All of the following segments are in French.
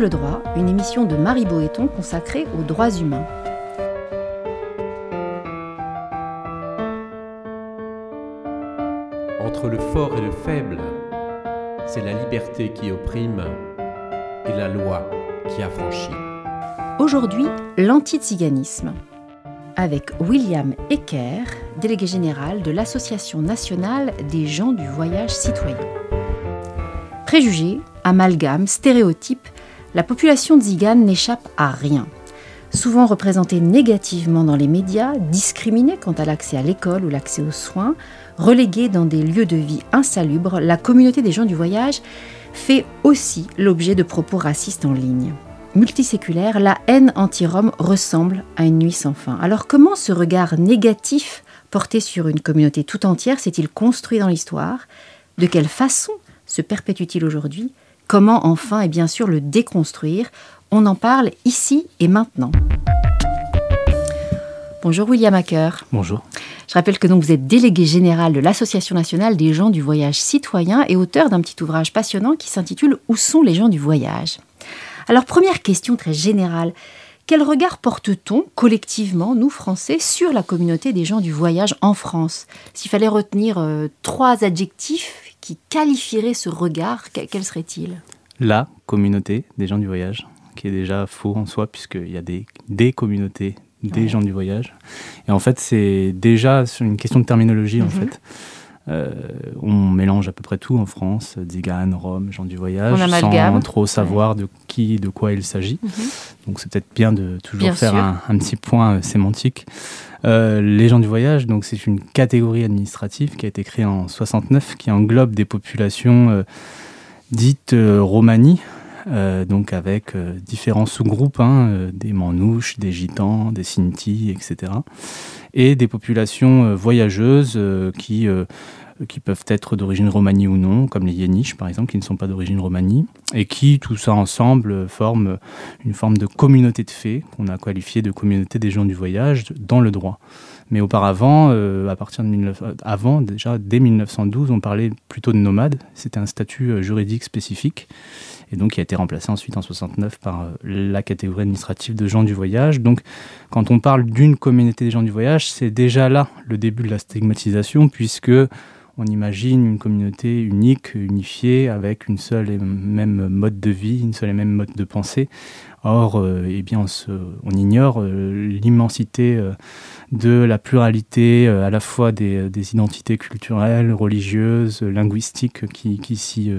Angle droit, une émission de Marie Boéton consacrée aux droits humains. Entre le fort et le faible, c'est la liberté qui opprime et la loi qui affranchit. Aujourd'hui, l'antiziganisme avec William Ecker, délégué général de l'Association nationale des gens du voyage citoyen. Préjugés, amalgames, stéréotypes, la population tzigane n'échappe à rien. Souvent représentée négativement dans les médias, discriminée quant à l'accès à l'école ou l'accès aux soins, reléguée dans des lieux de vie insalubres, la communauté des gens du voyage fait aussi l'objet de propos racistes en ligne multiséculaire, la haine anti-Rome ressemble à une nuit sans fin. Alors comment ce regard négatif porté sur une communauté tout entière s'est-il construit dans l'histoire? De quelle façon se perpétue-t-il aujourd'hui? Comment enfin et bien sûr le déconstruire? On en parle ici et maintenant. Bonjour William Acker. Bonjour. Je rappelle que donc vous êtes délégué général de l'Association nationale des gens du voyage citoyen et auteur d'un petit ouvrage passionnant qui s'intitule Où sont les gens du voyage? Alors première question très générale, quel regard porte-t-on collectivement, nous Français, sur la communauté des gens du voyage en France? S'il fallait retenir euh, trois adjectifs qui qualifieraient ce regard, quels seraient-ils La communauté des gens du voyage, qui est déjà faux en soi, puisqu'il y a des, des communautés des gens du voyage. Et en fait, c'est déjà une question de terminologie, en mhm. fait. Euh, on mélange à peu près tout en France, Zigane, Rome, gens du voyage, sans trop savoir de qui, de quoi il s'agit. Mhm. Donc c'est peut-être bien de toujours faire un, petit point euh, sémantique. Euh, les gens du voyage, donc c'est une catégorie administrative qui a été créée en 69, qui englobe des populations dites romanies, donc avec différents sous-groupes, hein, des manouches, des gitans, des sinti, etc. Et des populations voyageuses qui qui peuvent être d'origine romanie ou non, comme les Yéniches par exemple, qui ne sont pas d'origine romanie, et qui, tout ça ensemble, forment une forme de communauté de fait, qu'on a qualifié de communauté des gens du voyage dans le droit. Mais auparavant, euh, à partir de avant déjà dès 1912, on parlait plutôt de nomades. C'était un statut euh, juridique spécifique, et donc qui a été remplacé ensuite en 69 par euh, la catégorie administrative de gens du voyage. Donc, quand on parle d'une communauté des gens du voyage, c'est déjà là le début de la stigmatisation, puisque on imagine une communauté unique, unifiée, avec une seule et même mode de vie, une seule et même mode de pensée. Or, euh, eh bien, on, ignore euh, l'immensité euh, de la pluralité à la fois des, identités culturelles, religieuses, linguistiques qui, qui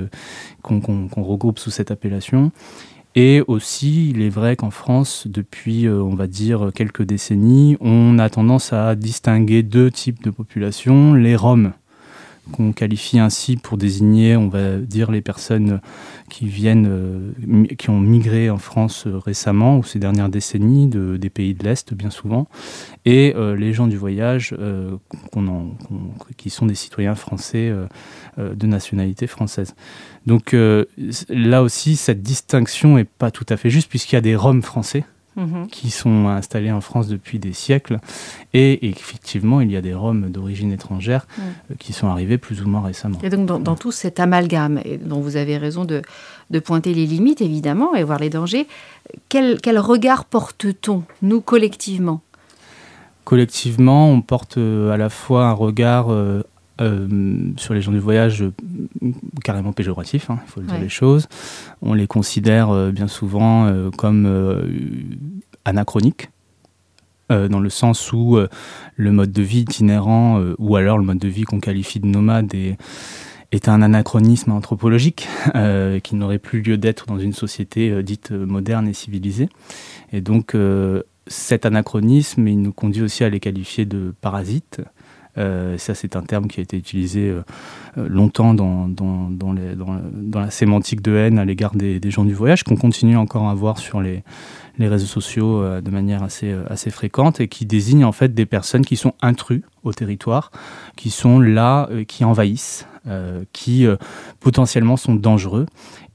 qu'on, regroupe sous cette appellation. Et aussi, il est vrai qu'en France, depuis, on va dire, quelques décennies, on a tendance à distinguer deux types de populations, les Roms, qu'on qualifie ainsi pour désigner, on va dire, les personnes qui viennent, euh, qui ont migré en France euh, récemment ou ces dernières décennies de, des pays de l'Est, bien souvent, et euh, les gens du voyage qui sont des citoyens français de nationalité française. Donc là aussi, cette distinction n'est pas tout à fait juste puisqu'il y a des Roms français Mhm. qui sont installés en France depuis des siècles. Et, effectivement, il y a des Roms d'origine étrangère euh, qui sont arrivés plus ou moins récemment. Et donc, dans, tout cet amalgame, et dont vous avez raison de, de, pointer les limites, évidemment, et voir les dangers, quel, quel regard porte-t-on, nous, collectivement? Collectivement, on porte euh, à la fois un regard euh, sur les gens du voyage euh, carrément péjoratifs, hein, il faut le dire les choses. On les considère euh, bien souvent comme anachroniques, dans le sens où le mode de vie itinérant, ou alors le mode de vie qu'on qualifie de nomade, est, est un anachronisme anthropologique qui n'aurait plus lieu d'être dans une société dite moderne et civilisée. Et donc cet anachronisme, il nous conduit aussi à les qualifier de parasites. Euh, ça, c'est un terme qui a été utilisé euh, euh, longtemps dans, la sémantique de haine à l'égard des, gens du voyage, qu'on continue encore à voir sur les, réseaux sociaux de manière assez, assez fréquente et qui désignent en fait des personnes qui sont intrus au territoire, qui sont là, qui envahissent, qui potentiellement sont dangereux.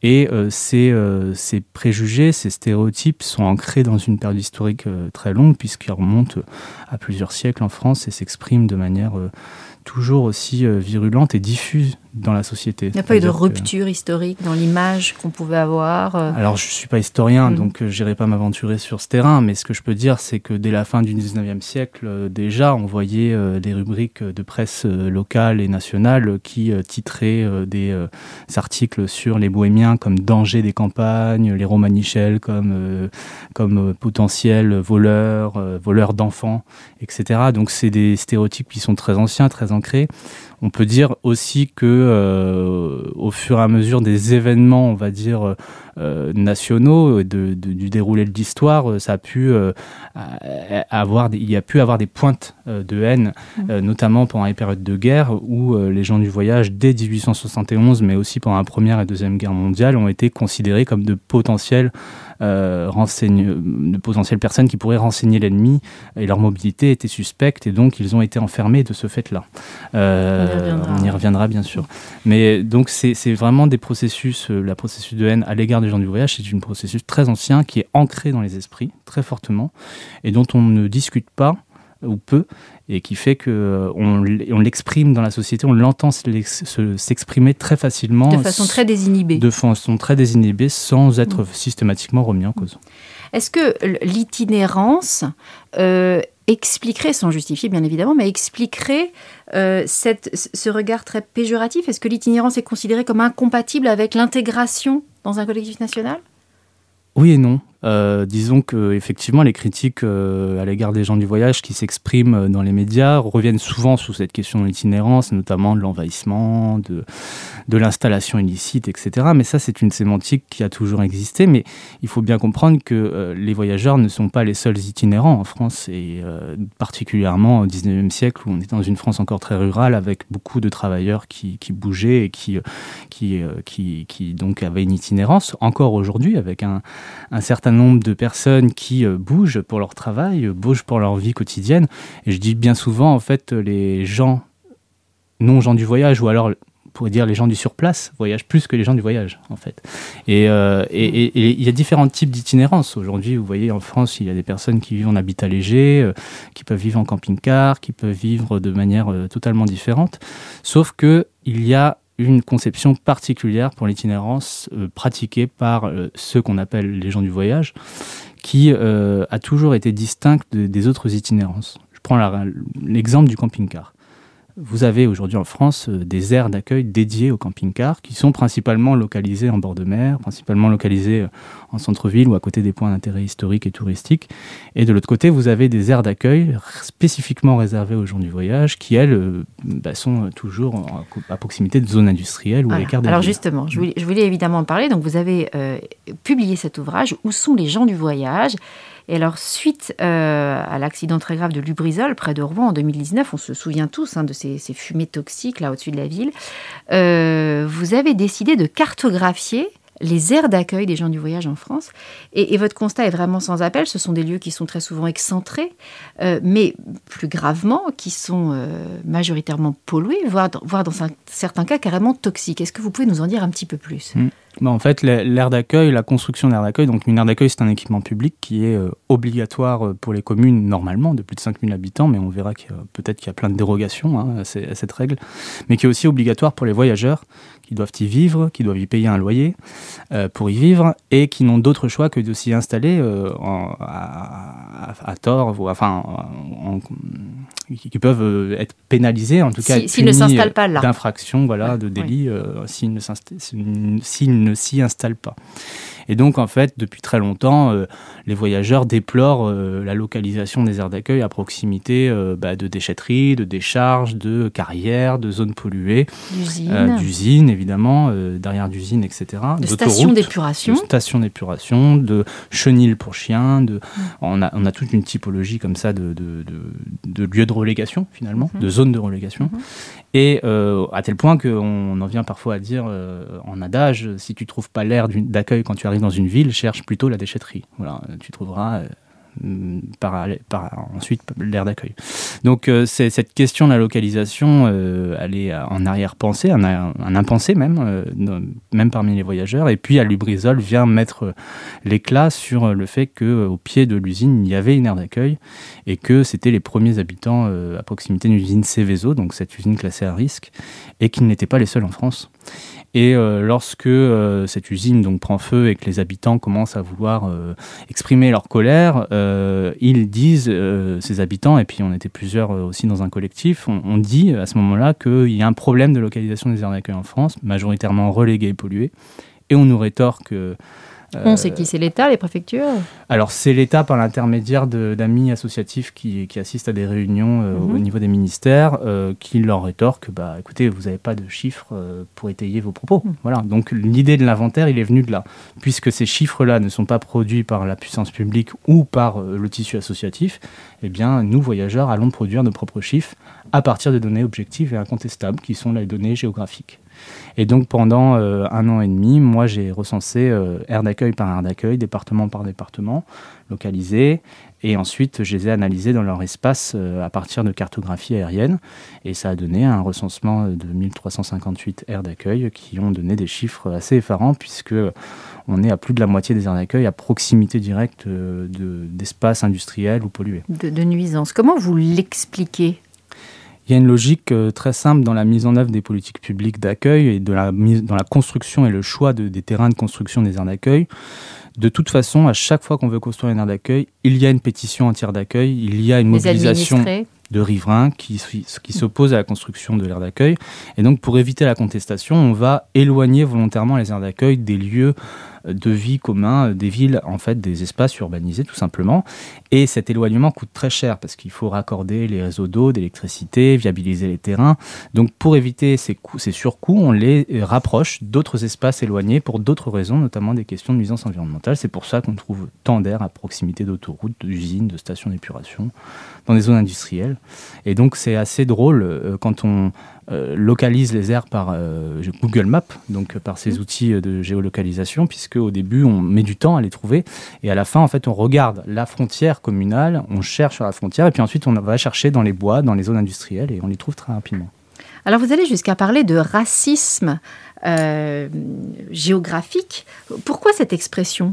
Et euh, euh, ces, préjugés, ces stéréotypes sont ancrés dans une période historique euh, très longue, puisqu'ils remontent à plusieurs siècles en France et s'expriment de manière toujours aussi virulente et diffuse dans la société. Il n'y a pas eu de rupture historique dans l'image qu'on pouvait avoir Alors, je ne suis pas historien, mm. donc je n'irai pas m'aventurer sur ce terrain, mais ce que je peux dire, c'est que dès la fin du 19e siècle, déjà, on voyait des rubriques de presse locale et nationale qui titraient des articles sur les bohémiens comme danger des campagnes, les romanichels comme, comme potentiels voleurs, voleurs d'enfants, etc. Donc, c'est des stéréotypes qui sont très anciens, très ancrés. On peut dire aussi que euh, au fur et à mesure des événements, on va dire euh, nationaux, du déroulé de l'histoire, euh, ça a pu avoir, il y a pu avoir des pointes de haine, mmh. notamment pendant les périodes de guerre où les gens du voyage, dès 1871, mais aussi pendant la première et deuxième guerre mondiale, ont été considérés comme de potentiels euh, de potentielles personnes qui pourraient renseigner l'ennemi et leur mobilité était suspecte et donc ils ont été enfermés de ce fait-là. Euh, on, y reviendra bien sûr. Mais donc c'est vraiment des processus, euh, la processus de haine à l'égard des gens du voyage, c'est un processus très ancien qui est ancré dans les esprits très fortement et dont on ne discute pas ou peu et qui fait que euh, on, l'exprime dans la société, on l'entend s'exprimer très facilement. De façon très désinhibée. De façon très désinhibée sans être mm. systématiquement remis en cause. Est-ce que l'itinérance euh, expliquerait, sans justifier bien évidemment, mais expliquerait euh, cette, ce regard très péjoratif? Est-ce que l'itinérance est considérée comme incompatible avec l'intégration dans un collectif national? Oui et non. Euh, disons que effectivement les critiques euh, à l'égard des gens du voyage qui s'expriment euh, dans les médias reviennent souvent sous cette question de l'itinérance, notamment de l'envahissement, de, de l'installation illicite, etc. Mais ça, c'est une sémantique qui a toujours existé. Mais il faut bien comprendre que les voyageurs ne sont pas les seuls itinérants en France, et particulièrement au 19e siècle où on est dans une France encore très rurale avec beaucoup de travailleurs qui, qui bougeaient et qui, qui, qui, qui, donc avaient une itinérance, encore aujourd'hui, avec un, un certain nombre de personnes qui euh, bougent pour leur travail, euh, bougent pour leur vie quotidienne. Et je dis bien souvent, en fait, les gens, non gens du voyage, ou alors on pourrait dire les gens du surplace voyagent plus que les gens du voyage, en fait. Et euh, il y a différents types d'itinérance. Aujourd'hui, vous voyez, en France, il y a des personnes qui vivent en habitat léger, qui peuvent vivre en camping-car, qui peuvent vivre de manière totalement différente. Sauf que il y a une conception particulière pour l'itinérance euh, pratiquée par euh, ceux qu'on appelle les gens du voyage, qui euh, a toujours été distincte des autres itinérances. Je prends l'exemple du camping-car. Vous avez aujourd'hui en France des aires d'accueil dédiées aux camping-cars qui sont principalement localisées en bord de mer, principalement localisées en centre-ville ou à côté des points d'intérêt historiques et touristiques. Et de l'autre côté, vous avez des aires d'accueil spécifiquement réservées aux gens du voyage qui, elles, euh, bah, sont toujours à proximité de zones industrielles ou à l'écart des Alors justement, je voulais, je voulais, évidemment en parler. Donc vous avez publié cet ouvrage, Où sont les gens du voyage? Et alors, suite euh, à l'accident très grave de Lubrizol, près de Rouen, en 2019, on se souvient tous hein, de ces, fumées toxiques là au-dessus de la ville, euh, vous avez décidé de cartographier les aires d'accueil des gens du voyage en France. Et, votre constat est vraiment sans appel. Ce sont des lieux qui sont très souvent excentrés, euh, mais plus gravement, qui sont majoritairement pollués, voire, voire, dans certains cas carrément toxiques. Est-ce que vous pouvez nous en dire un petit peu plus? Bah, en fait, l'aire d'accueil, la construction d'aire d'accueil, donc une aire d'accueil, c'est un équipement public qui est euh, obligatoire euh, pour les communes normalement, de plus de 5000 habitants, mais on verra peut-être qu'il y a plein de dérogations hein, à, cette règle, mais qui est aussi obligatoire pour les voyageurs qui doivent y vivre, qui doivent y payer un loyer euh, pour y vivre, et qui n'ont d'autre choix que de s'y installer à, tort, ou, enfin, qui peuvent être pénalisés, en tout cas, s'ils ne s'installent pas là, d'infraction, voilà, de délit, s'ils ne s'y installent pas. Et donc, en fait, depuis très longtemps, euh, les voyageurs déplorent euh, la localisation des aires d'accueil à proximité euh, bah, de déchetteries, de décharges, de carrières, de zones polluées, d'usines, évidemment, derrière d'usines, etc. De stations d'épuration. De stations d'épuration, de chenilles pour chiens. De... Mm. On, a, on, a, toute une typologie comme ça de, de, de, lieux de relégation, finalement, mm-hmm. de zones de relégation. Mm-hmm. Et à tel point qu'on en vient parfois à dire en adage, si tu trouves pas l'air d'accueil quand tu arrives dans une ville, cherche plutôt la déchetterie. Voilà, tu trouveras euh, par, ensuite l'air d'accueil. Donc c'est cette question de la localisation, elle est en arrière-pensée, un, impensé même, même parmi les voyageurs. Et puis à Lubrizol vient mettre l'éclat sur le fait qu'au pied de l'usine, il y avait une aire d'accueil et que c'était les premiers habitants à proximité d'une usine Céveso, donc cette usine classée à risque, et qu'ils n'étaient pas les seuls en France. Et euh, lorsque euh, cette usine donc prend feu et que les habitants commencent à vouloir euh, exprimer leur colère, ils disent, ces habitants, et puis on était plusieurs aussi dans un collectif, on, dit à ce moment-là qu'il y a un problème de localisation des aires d'accueil en France, majoritairement reléguées et polluées, et on nous rétorque on sait qui c'est l'État, les préfectures Alors c'est l'État par l'intermédiaire d'amis associatifs qui, assistent à des réunions euh, au mhm. niveau des ministères euh, qui leur rétorquent bah, écoutez, vous n'avez pas de chiffres euh, pour étayer vos propos. Mhm. Voilà. Donc l'idée de l'inventaire, il est venu de là. Puisque ces chiffres-là ne sont pas produits par la puissance publique ou par le tissu associatif, eh bien nous, voyageurs, allons produire nos propres chiffres à partir de données objectives et incontestables qui sont les données géographiques. Et donc pendant euh, un an et demi, moi j'ai recensé euh, aire d'accueil par aire d'accueil, département par département, localisé, et ensuite je les ai analysés dans leur espace euh, à partir de cartographie aérienne, et ça a donné un recensement de 1358 aires d'accueil qui ont donné des chiffres assez effarants puisque on est à plus de la moitié des aires d'accueil à proximité directe d'espaces industriels ou pollués. De, de nuisances. Comment vous l'expliquez? Il y a une logique euh, très simple dans la mise en œuvre des politiques publiques d'accueil et de la mise, dans la construction et le choix des terrains de construction des aires d'accueil. De toute façon, à chaque fois qu'on veut construire une aire d'accueil, il y a une pétition entière d'accueil, il y a une mobilisation de riverains qui, qui s'opposent à la construction de l'aire d'accueil. Et donc, pour éviter la contestation, on va éloigner volontairement les aires d'accueil des lieux de vie commun des villes, en fait, des espaces urbanisés tout simplement. Et cet éloignement coûte très cher parce qu'il faut raccorder les réseaux d'eau, d'électricité, viabiliser les terrains. Donc pour éviter ces, coûts, ces surcoûts, on les rapproche d'autres espaces éloignés pour d'autres raisons, notamment des questions de nuisance environnementale. C'est pour ça qu'on trouve tant d'air à proximité d'autoroutes, d'usines, de stations d'épuration, dans des zones industrielles. Et donc c'est assez drôle euh, quand on euh, localise les aires par euh, Google Maps, donc par ces mmh. outils de géolocalisation, puisque au début on met du temps à les trouver et à la fin en fait on regarde la frontière communale, on cherche sur la frontière et puis ensuite on va chercher dans les bois, dans les zones industrielles et on les trouve très rapidement. Alors vous allez jusqu'à parler de racisme euh, géographique. Pourquoi cette expression?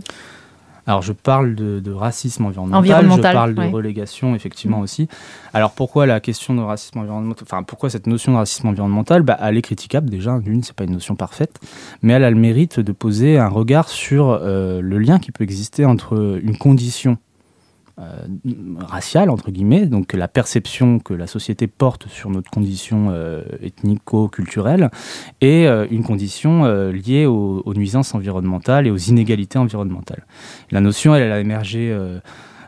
Alors, je parle de, racisme environnemental, je parle de relégation, effectivement, mm. aussi. Alors, pourquoi la question de racisme environnemental Enfin, pourquoi cette notion de racisme environnemental? Bah, Elle est critiquable, déjà. D'une, c'est pas une notion parfaite, mais elle a le mérite de poser un regard sur euh, le lien qui peut exister entre une condition euh, raciale, entre guillemets, donc la perception que la société porte sur notre condition euh, ethnico-culturelle, et euh, une condition liée aux, nuisances environnementales et aux inégalités environnementales. La notion, elle, elle a émergé euh,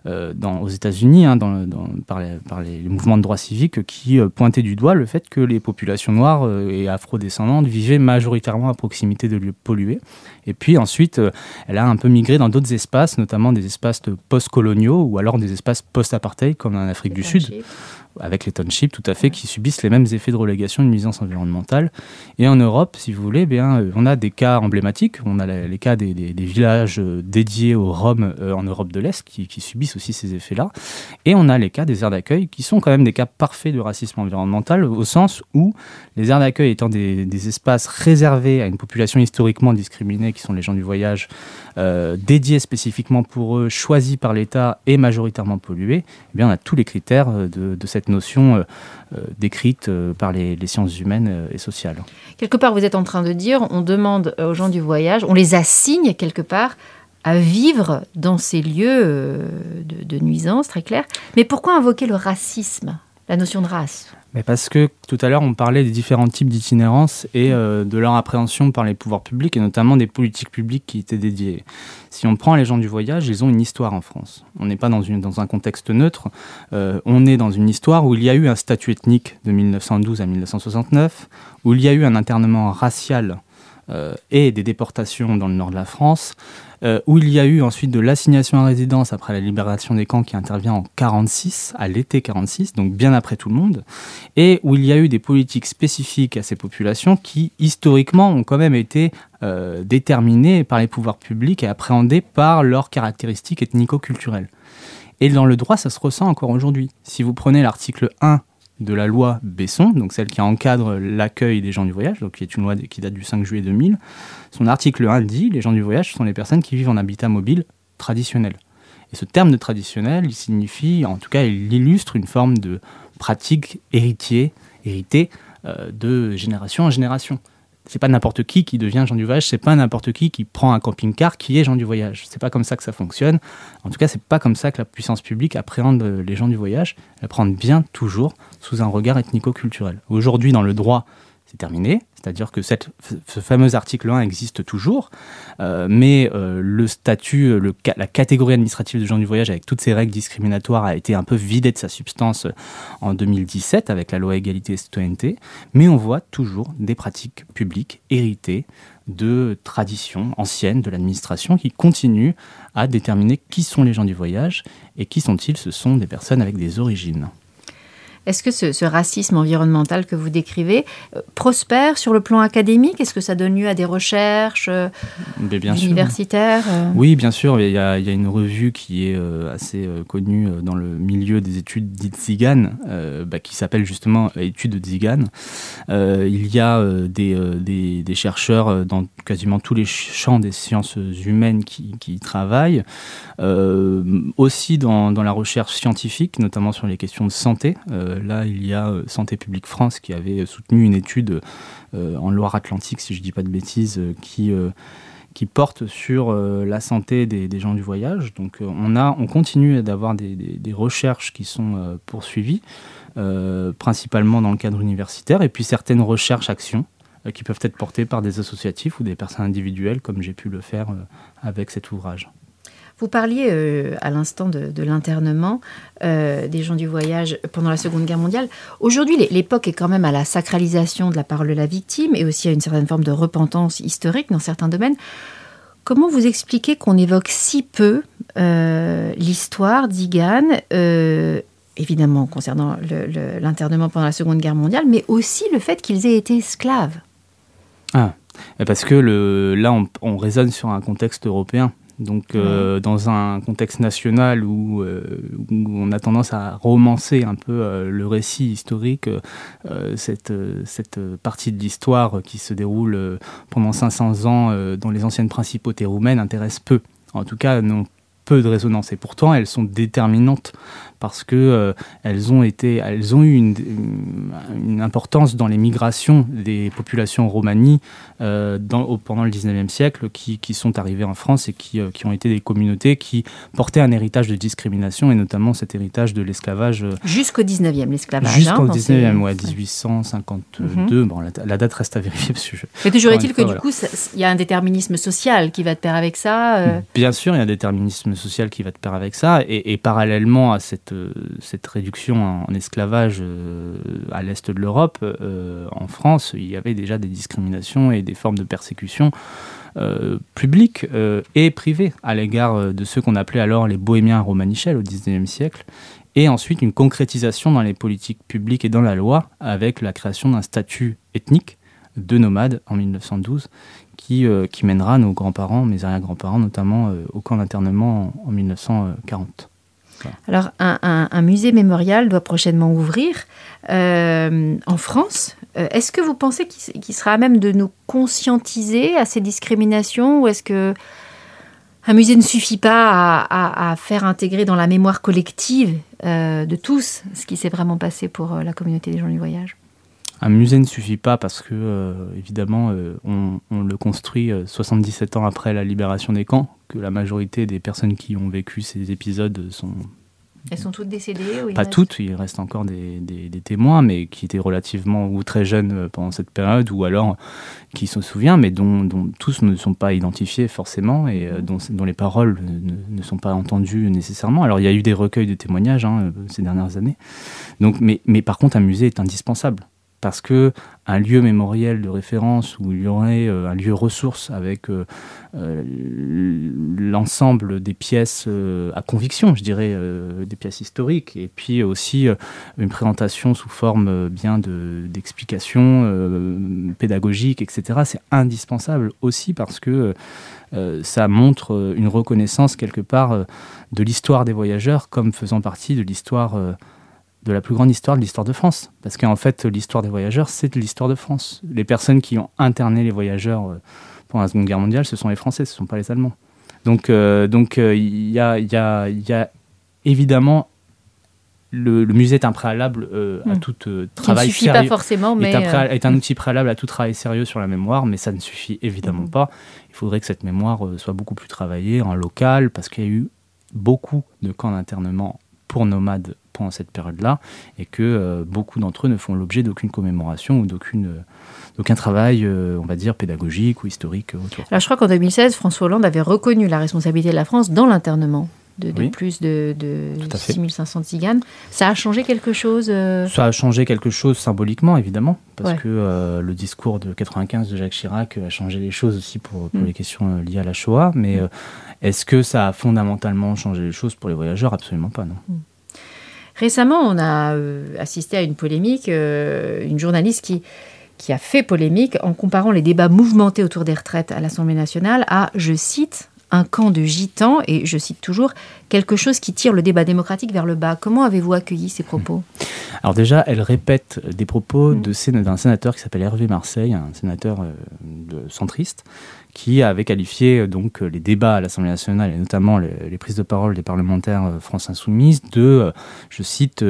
dans, aux États-Unis hein, dans, par, les, par, les, mouvements de droits civiques qui euh, pointaient du doigt le fait que les populations noires euh, et afrodescendantes vivaient majoritairement à proximité de lieux pollués. Et puis ensuite, elle a un peu migré dans d'autres espaces, notamment des espaces post-coloniaux ou alors des espaces post-apartheid comme en Afrique du Sud avec les townships, tout à fait, qui subissent les mêmes effets de relégation et de nuisance environnementale. Et en Europe, si vous voulez, eh bien, euh, on a des cas emblématiques. On a les, cas des, villages euh, dédiés aux Roms euh, en Europe de l'Est qui, subissent aussi ces effets-là. Et on a les cas des aires d'accueil qui sont quand même des cas parfaits de racisme environnemental au sens où les aires d'accueil étant des, espaces réservés à une population historiquement discriminée qui sont les gens du voyage, dédiés spécifiquement pour eux, choisis par l'État et majoritairement pollués, eh bien, on a tous les critères de, de cette notion euh, euh, décrite euh, par les, sciences humaines et sociales. Quelque part, vous êtes en train de dire, on demande aux gens du voyage, on les assigne quelque part à vivre dans ces lieux de, de nuisance, très clair. Mais pourquoi invoquer le racisme, la notion de race? Mais parce que tout à l'heure, on parlait des différents types d'itinérance et euh, de leur appréhension par les pouvoirs publics et notamment des politiques publiques qui étaient dédiées. Si on prend les gens du voyage, ils ont une histoire en France. On n'est pas dans, une, dans un contexte neutre, euh, on est dans une histoire où il y a eu un statut ethnique de 1912 à 1969, où il y a eu un internement racial et des déportations dans le nord de la France, où il y a eu ensuite de l'assignation à résidence après la libération des camps qui intervient en 46, à l'été 46, donc bien après tout le monde, et où il y a eu des politiques spécifiques à ces populations qui historiquement ont quand même été déterminées par les pouvoirs publics et appréhendées par leurs caractéristiques ethnico-culturelles. Et dans le droit, ça se ressent encore aujourd'hui. Si vous prenez l'article 1 de la loi Besson, donc celle qui encadre l'accueil des gens du voyage, donc qui est une loi qui date du 5 juillet 2000, son article 1 dit les gens du voyage sont les personnes qui vivent en habitat mobile traditionnel. Et ce terme de traditionnel, il signifie, en tout cas, il illustre une forme de pratique héritier, héritée euh, de génération en génération c'est pas n'importe qui qui devient gens du voyage, c'est pas n'importe qui qui prend un camping-car qui est gens du voyage. C'est pas comme ça que ça fonctionne. En tout cas, c'est pas comme ça que la puissance publique appréhende les gens du voyage. Elle prend bien toujours sous un regard ethnico-culturel. Aujourd'hui, dans le droit, C'est-à-dire que ce fameux article 1 existe toujours, euh, mais euh, le statut, la catégorie administrative de gens du voyage, avec toutes ces règles discriminatoires, a été un peu vidée de sa substance en 2017 avec la loi égalité et citoyenneté. Mais on voit toujours des pratiques publiques héritées de traditions anciennes de l'administration qui continuent à déterminer qui sont les gens du voyage et qui sont-ils Ce sont des personnes avec des origines. Est-ce que ce, racisme environnemental que vous décrivez euh, prospère sur le plan académique? Est-ce que ça donne lieu à des recherches euh, universitaires euh? Oui, bien sûr. Il y, a, une revue qui est assez connue dans le milieu des études dites Zigan, bah, qui s'appelle justement Études de il y a des, des, chercheurs dans quasiment tous les champs des sciences humaines qui, qui travaillent. aussi dans, dans, la recherche scientifique, notamment sur les questions de santé. Euh, là, il y a euh, Santé publique France qui avait soutenu une étude euh, en Loire-Atlantique, si je ne dis pas de bêtises, qui qui porte sur la santé des, gens du voyage. Donc on, a, on continue d'avoir des, recherches qui sont poursuivies, principalement dans le cadre universitaire, et puis certaines recherches-actions qui peuvent être portées par des associatifs ou des personnes individuelles, comme j'ai pu le faire avec cet ouvrage. Vous parliez euh, à l'instant de, l'internement euh, des gens du voyage pendant la Seconde Guerre mondiale. Aujourd'hui, l'époque est quand même à la sacralisation de la parole de la victime et aussi à une certaine forme de repentance historique dans certains domaines. Comment vous expliquez qu'on évoque si peu euh, l'histoire d'Igan, évidemment concernant l'internement pendant la Seconde Guerre mondiale, mais aussi le fait qu'ils aient été esclaves? Ah, parce que là, on, on raisonne sur un contexte européen. Donc, euh, dans un contexte national où, euh, où, on a tendance à romancer un peu euh, le récit historique, cette, cette, partie de l'histoire qui se déroule pendant 500 ans dans les anciennes principautés roumaines intéresse peu. En tout cas, non peu de résonance. Et pourtant, elles sont déterminantes parce que euh, elles ont été, elles ont eu une, une, importance dans les migrations des populations romanies euh, dans, pendant le 19e siècle, qui, qui, sont arrivées en France et qui, euh, qui, ont été des communautés qui portaient un héritage de discrimination et notamment cet héritage de l'esclavage. Jusqu'au 19e, l'esclavage. Jusqu'au hein, 19e, ouais, 1852. Mhm. Bon, la, date reste à vérifier. Parce que Mais toujours est-il que du coup, il y a un déterminisme social qui va de pair avec ça. Bien sûr, il y a un déterminisme social qui va de pair avec ça et, et parallèlement à cette euh, cette réduction en, esclavage euh, à l'est de l'Europe, euh, en France, il y avait déjà des discriminations et des formes de persécution publiques et privées à l'égard de ceux qu'on appelait alors les bohémiens romanichels au XIXe siècle et ensuite une concrétisation dans les politiques publiques et dans la loi avec la création d'un statut ethnique de nomades en 1912 qui, qui mènera nos grands-parents, mes arrière-grands-parents notamment, au camp d'internement en 1940. Alors, un, musée mémorial doit prochainement ouvrir euh, en France. Euh, est-ce que vous pensez qu'il sera à même de nous conscientiser à ces discriminations ou est-ce que un musée ne suffit pas à, faire intégrer dans la mémoire collective euh, de tous ce qui s'est vraiment passé pour la communauté des gens du voyage? Un musée ne suffit pas parce que, évidemment, on, on, le construit 77 ans après la libération des camps que la majorité des personnes qui ont vécu ces épisodes sont elles sont toutes décédées Pas toutes, il reste encore des, témoins, mais qui étaient relativement ou très jeunes euh, pendant cette période, ou alors qui se souviennent, mais dont, tous ne sont pas identifiés forcément, et euh, dont, dont, les paroles ne, sont pas entendues nécessairement. Alors il y a eu des recueils de témoignages hein, ces dernières années, Donc, mais, mais par contre un musée est indispensable parce que un lieu mémoriel de référence où il y aurait euh, un lieu ressource avec euh, euh, l'ensemble des pièces à conviction, je dirais, des pièces historiques, et puis aussi une présentation sous forme bien d'explications pédagogiques, etc. C'est indispensable aussi parce que ça montre une reconnaissance quelque part de l'histoire des voyageurs comme faisant partie de l'histoire de la plus grande histoire de l'histoire de France. Parce qu'en fait, l'histoire des voyageurs, c'est de l'histoire de France. Les personnes qui ont interné les voyageurs euh, pendant la Seconde Guerre mondiale, ce sont les Français, ce ne sont pas les Allemands. Donc, euh, donc euh, il y, a, y, a, y, a, évidemment le, musée est un préalable à hmm. tout travail ne suffit pas forcément, mais est, un outil préalable à tout travail sérieux sur la mémoire, mais ça ne suffit évidemment hmm. pas. Il faudrait que cette mémoire soit beaucoup plus travaillée en local, parce qu'il y a eu beaucoup de camps d'internement pour nomades pendant cette période-là, et que euh, beaucoup d'entre eux ne font l'objet d'aucune commémoration ou d'aucune euh, d'aucun travail, euh, on va dire, pédagogique ou historique autour. Alors je crois qu'en 2016, François Hollande avait reconnu la responsabilité de la France dans l'internement de, plus de, de 6500 tziganes. Ça a changé quelque chose Ça a changé quelque chose symboliquement, évidemment, parce que le discours de 95 de Jacques Chirac a changé les choses aussi pour, pour mm. les questions liées à la Shoah. Mais mm. est-ce que ça a fondamentalement changé les choses pour les voyageurs? Absolument pas, non. Mm. Récemment, on a euh, assisté à une polémique, euh, une journaliste qui, qui a fait polémique en comparant les débats mouvementés autour des retraites à l'Assemblée nationale à, je cite, un camp de gitans, et je cite toujours, quelque chose qui tire le débat démocratique vers le bas. Comment avez-vous accueilli ces propos? Alors déjà, elle répète des propos mm. d'un sénateur qui s'appelle Hervé Marseille, un sénateur euh, de centriste, qui avait qualifié euh, donc les débats à l'Assemblée nationale et notamment les, prises de parole des parlementaires euh, France Insoumise de, je cite,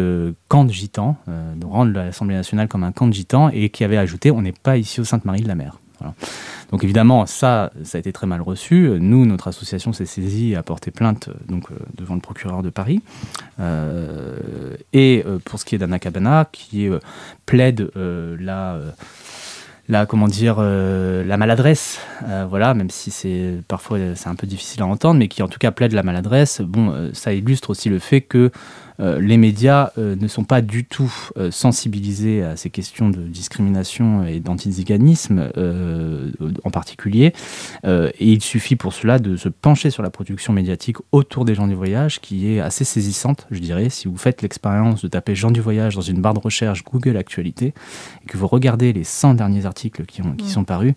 camp de gitans, de rendre l'Assemblée nationale comme un camp de gitans et qui avait ajouté on n'est pas ici au Sainte-Marie de la Mer. Donc évidemment, ça, ça a été très mal reçu. Nous, notre association s'est saisie et a porté plainte donc, devant le procureur de Paris. et pour ce qui est d'Anna Cabana, qui plaide la la comment dire euh, la maladresse euh, voilà même si c'est parfois c'est un peu difficile à entendre mais qui en tout cas plaide la maladresse bon euh, ça illustre aussi le fait que euh, les médias euh, ne sont pas du tout euh, sensibilisés à ces questions de discrimination et d'antiziganisme en particulier. et il suffit pour cela de se pencher sur la production médiatique autour des gens du voyage, qui est assez saisissante, je dirais. Si vous faites l'expérience de taper gens du voyage dans une barre de recherche Google Actualité et que vous regardez les 100 derniers articles qui, ont, qui sont parus,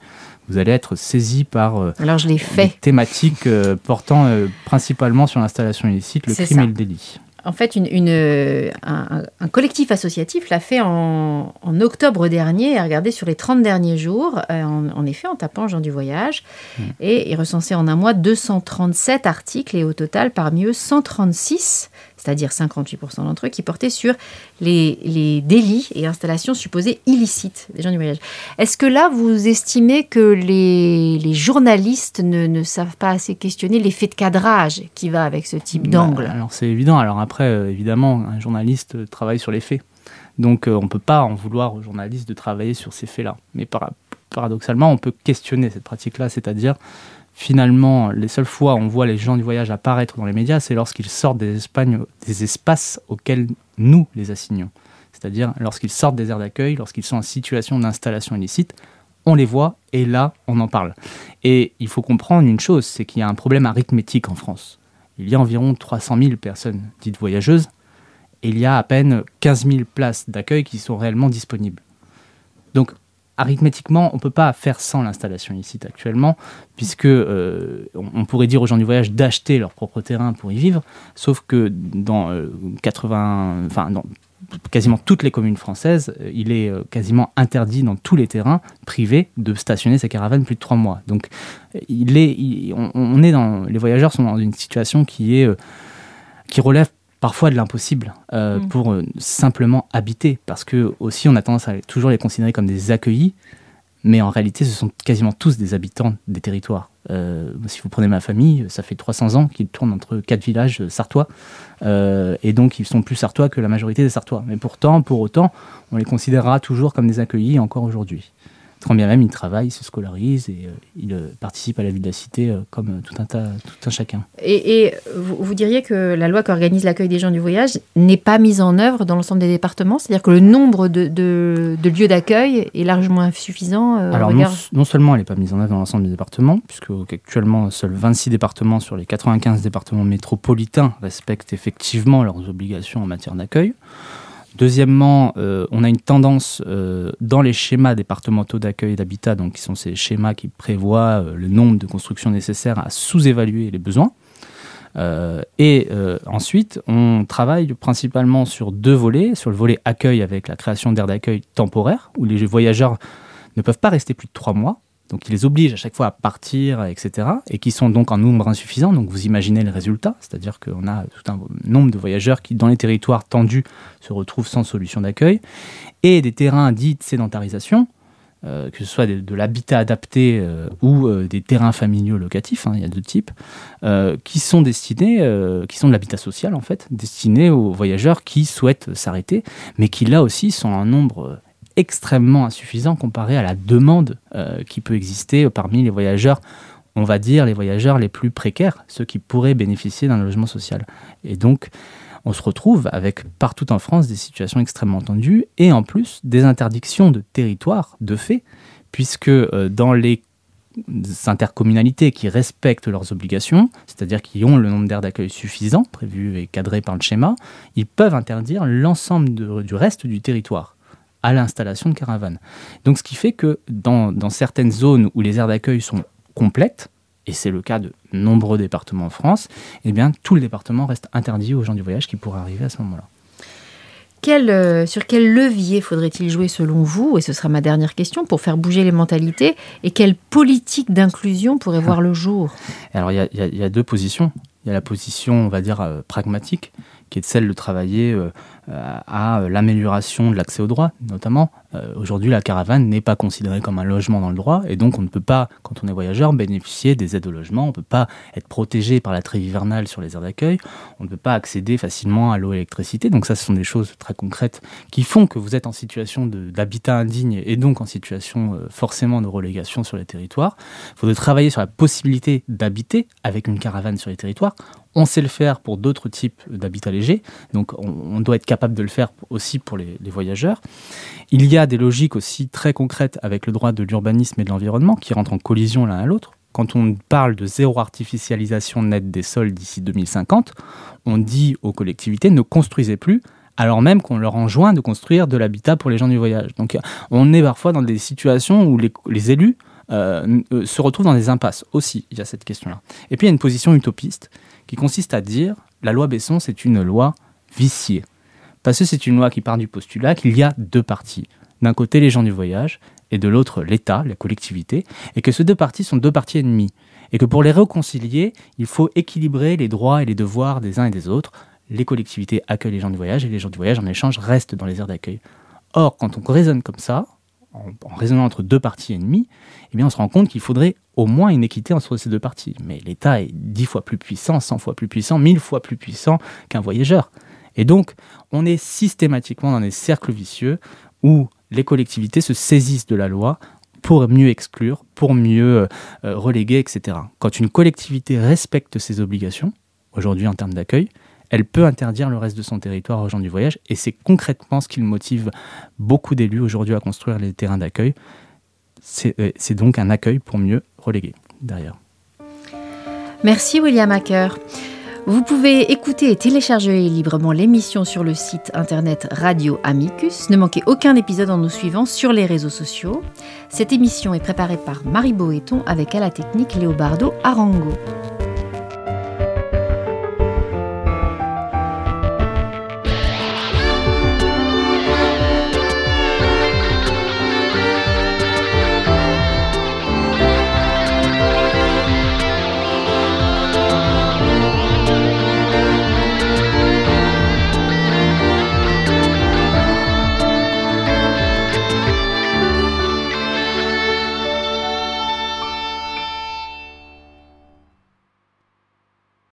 vous allez être saisi par Alors je fait. thématiques portant principalement sur l'installation illicite, le crime et le délit en fait, une, un, collectif associatif l'a fait en, octobre dernier, a regardé sur les 30 derniers jours, euh, en, effet, en tapant Jean du Voyage, mmh. et il recensait en un mois 237 articles, et au total, parmi eux, 136 c'est-à-dire 58% d'entre eux, qui portaient sur les, délits et installations supposées illicites des gens du voyage. Est-ce que là, vous estimez que les, journalistes ne, savent pas assez questionner l'effet de cadrage qui va avec ce type bah, d'angle? Alors c'est évident. Alors après, euh, évidemment, un journaliste travaille sur les faits. Donc euh, on ne peut pas en vouloir aux journalistes de travailler sur ces faits-là. Mais paradoxalement, on peut questionner cette pratique-là, c'est-à-dire finalement, les seules fois où on voit les gens du voyage apparaître dans les médias, c'est lorsqu'ils sortent des, des espaces auxquels nous les assignons. C'est-à-dire lorsqu'ils sortent des aires d'accueil, lorsqu'ils sont en situation d'installation illicite, on les voit et là, on en parle. Et il faut comprendre une chose, c'est qu'il y a un problème arithmétique en France. Il y a environ 300 000 personnes dites voyageuses et il y a à peine 15 000 places d'accueil qui sont réellement disponibles. Donc arithmétiquement, on ne peut pas faire sans l'installation illicite actuellement, puisque euh, on, pourrait dire aux gens du voyage d'acheter leur propre terrain pour y vivre, sauf que dans 80, euh, quasiment toutes les communes françaises, euh, il est quasiment interdit dans tous les terrains privés de stationner sa caravane plus de trois mois. Donc, les voyageurs sont dans une situation qui qui relève parfois de l'impossible euh, mm. pour euh, simplement habiter. Parce que aussi, on a tendance à toujours les considérer comme des accueillis, mais en réalité, ce sont quasiment tous des habitants des territoires. Euh, si vous prenez ma famille, ça fait 300 ans qu'ils tournent entre quatre villages sartois, et donc ils sont plus sartois que la majorité des sartois. Mais pourtant, pour autant, on les considérera toujours comme des accueillis encore aujourd'hui. Quand bien même ils travaillent, ils se scolarisent et ils participent à la vie de la cité comme tout un, tas, tout un chacun. Et, vous, diriez que la loi qui organise l'accueil des gens du voyage n'est pas mise en œuvre dans l'ensemble des départements? C'est-à-dire que le nombre de, de, lieux d'accueil est largement insuffisant Alors non, non, seulement elle n'est pas mise en œuvre dans l'ensemble des départements, puisque actuellement seuls 26 départements sur les 95 départements métropolitains respectent effectivement leurs obligations en matière d'accueil. Deuxièmement, euh, on a une tendance euh, dans les schémas départementaux d'accueil et d'habitat, donc qui sont ces schémas qui prévoient euh, le nombre de constructions nécessaires à sous-évaluer les besoins. et ensuite, on travaille principalement sur deux volets. Sur le volet accueil avec la création d'aires d'accueil temporaires, où les voyageurs ne peuvent pas rester plus de trois mois donc qui les obligent à chaque fois à partir, etc., et qui sont donc en nombre insuffisant. Donc vous imaginez le résultat, c'est-à-dire qu'on a tout un nombre de voyageurs qui, dans les territoires tendus, se retrouvent sans solution d'accueil, et des terrains dits de sédentarisation, euh, que ce soit de, l'habitat adapté euh, ou euh, des terrains familiaux locatifs, hein, il y a deux types, qui sont destinés, qui sont de l'habitat social en fait, destinés aux voyageurs qui souhaitent s'arrêter, mais qui là aussi sont un nombre extrêmement insuffisant comparé à la demande euh, qui peut exister parmi les voyageurs, on va dire les voyageurs les plus précaires, ceux qui pourraient bénéficier d'un logement social. Et donc, on se retrouve avec partout en France des situations extrêmement tendues et en plus des interdictions de territoire de fait, puisque euh, dans les intercommunalités qui respectent leurs obligations, c'est-à-dire qui ont le nombre d'aires d'accueil suffisant, prévu et cadré par le schéma, ils peuvent interdire l'ensemble du reste du territoire à l'installation de caravanes. Donc ce qui fait que dans, certaines zones où les aires d'accueil sont complètes, et c'est le cas de nombreux départements en France, eh bien tout le département reste interdit aux gens du voyage qui pourraient arriver à ce moment-là. Quel, euh, sur quel levier faudrait-il jouer selon vous, et ce sera ma dernière question, pour faire bouger les mentalités, et quelle politique d'inclusion pourrait voir le jour? Alors il y, a deux positions. Il y a la position, on va dire, euh, pragmatique, qui est celle de travailler euh, euh, à l'amélioration de l'accès au droit, notamment. Euh, aujourd'hui, la caravane n'est pas considérée comme un logement dans le droit, et donc on ne peut pas, quand on est voyageur, bénéficier des aides au logement, on ne peut pas être protégé par la trêve hivernale sur les aires d'accueil, on ne peut pas accéder facilement à l'eau et l'électricité. Donc ça, ce sont des choses très concrètes qui font que vous êtes en situation d'habitat indigne et donc en situation euh, forcément de relégation sur les territoires. Il faudrait travailler sur la possibilité d'habiter avec une caravane sur les territoires. On sait le faire pour d'autres types d'habitats légers, donc on, doit être capable de le faire aussi pour les, voyageurs. Il y a des logiques aussi très concrètes avec le droit de l'urbanisme et de l'environnement qui rentrent en collision l'un à l'autre. Quand on parle de zéro artificialisation nette des sols d'ici 2050, on dit aux collectivités ne construisez plus alors même qu'on leur enjoint de construire de l'habitat pour les gens du voyage. Donc on est parfois dans des situations où les, élus euh, euh, se retrouvent dans des impasses aussi, il y a cette question-là. Et puis il y a une position utopiste qui consiste à dire la loi Besson, c'est une loi viciée. Parce que c'est une loi qui part du postulat qu'il y a deux parties. D'un côté, les gens du voyage, et de l'autre, l'État, la collectivité, et que ces deux parties sont deux parties ennemies. Et que pour les réconcilier, il faut équilibrer les droits et les devoirs des uns et des autres. Les collectivités accueillent les gens du voyage, et les gens du voyage, en échange, restent dans les aires d'accueil. Or, quand on raisonne comme ça, en, raisonnant entre deux parties ennemies, eh bien on se rend compte qu'il faudrait au moins une équité entre ces deux parties. Mais l'État est dix fois plus puissant, cent fois plus puissant, mille fois plus puissant qu'un voyageur. Et donc, on est systématiquement dans des cercles vicieux où les collectivités se saisissent de la loi pour mieux exclure, pour mieux euh, reléguer, etc. Quand une collectivité respecte ses obligations, aujourd'hui en termes d'accueil, elle peut interdire le reste de son territoire aux gens du voyage. Et c'est concrètement ce qui motive beaucoup d'élus aujourd'hui à construire les terrains d'accueil. Euh, c'est donc un accueil pour mieux reléguer derrière. Merci William Hacker. Vous pouvez écouter et télécharger librement l'émission sur le site internet Radio Amicus. Ne manquez aucun épisode en nous suivant sur les réseaux sociaux. Cette émission est préparée par Marie Boéton avec à la technique Léobardo Arango.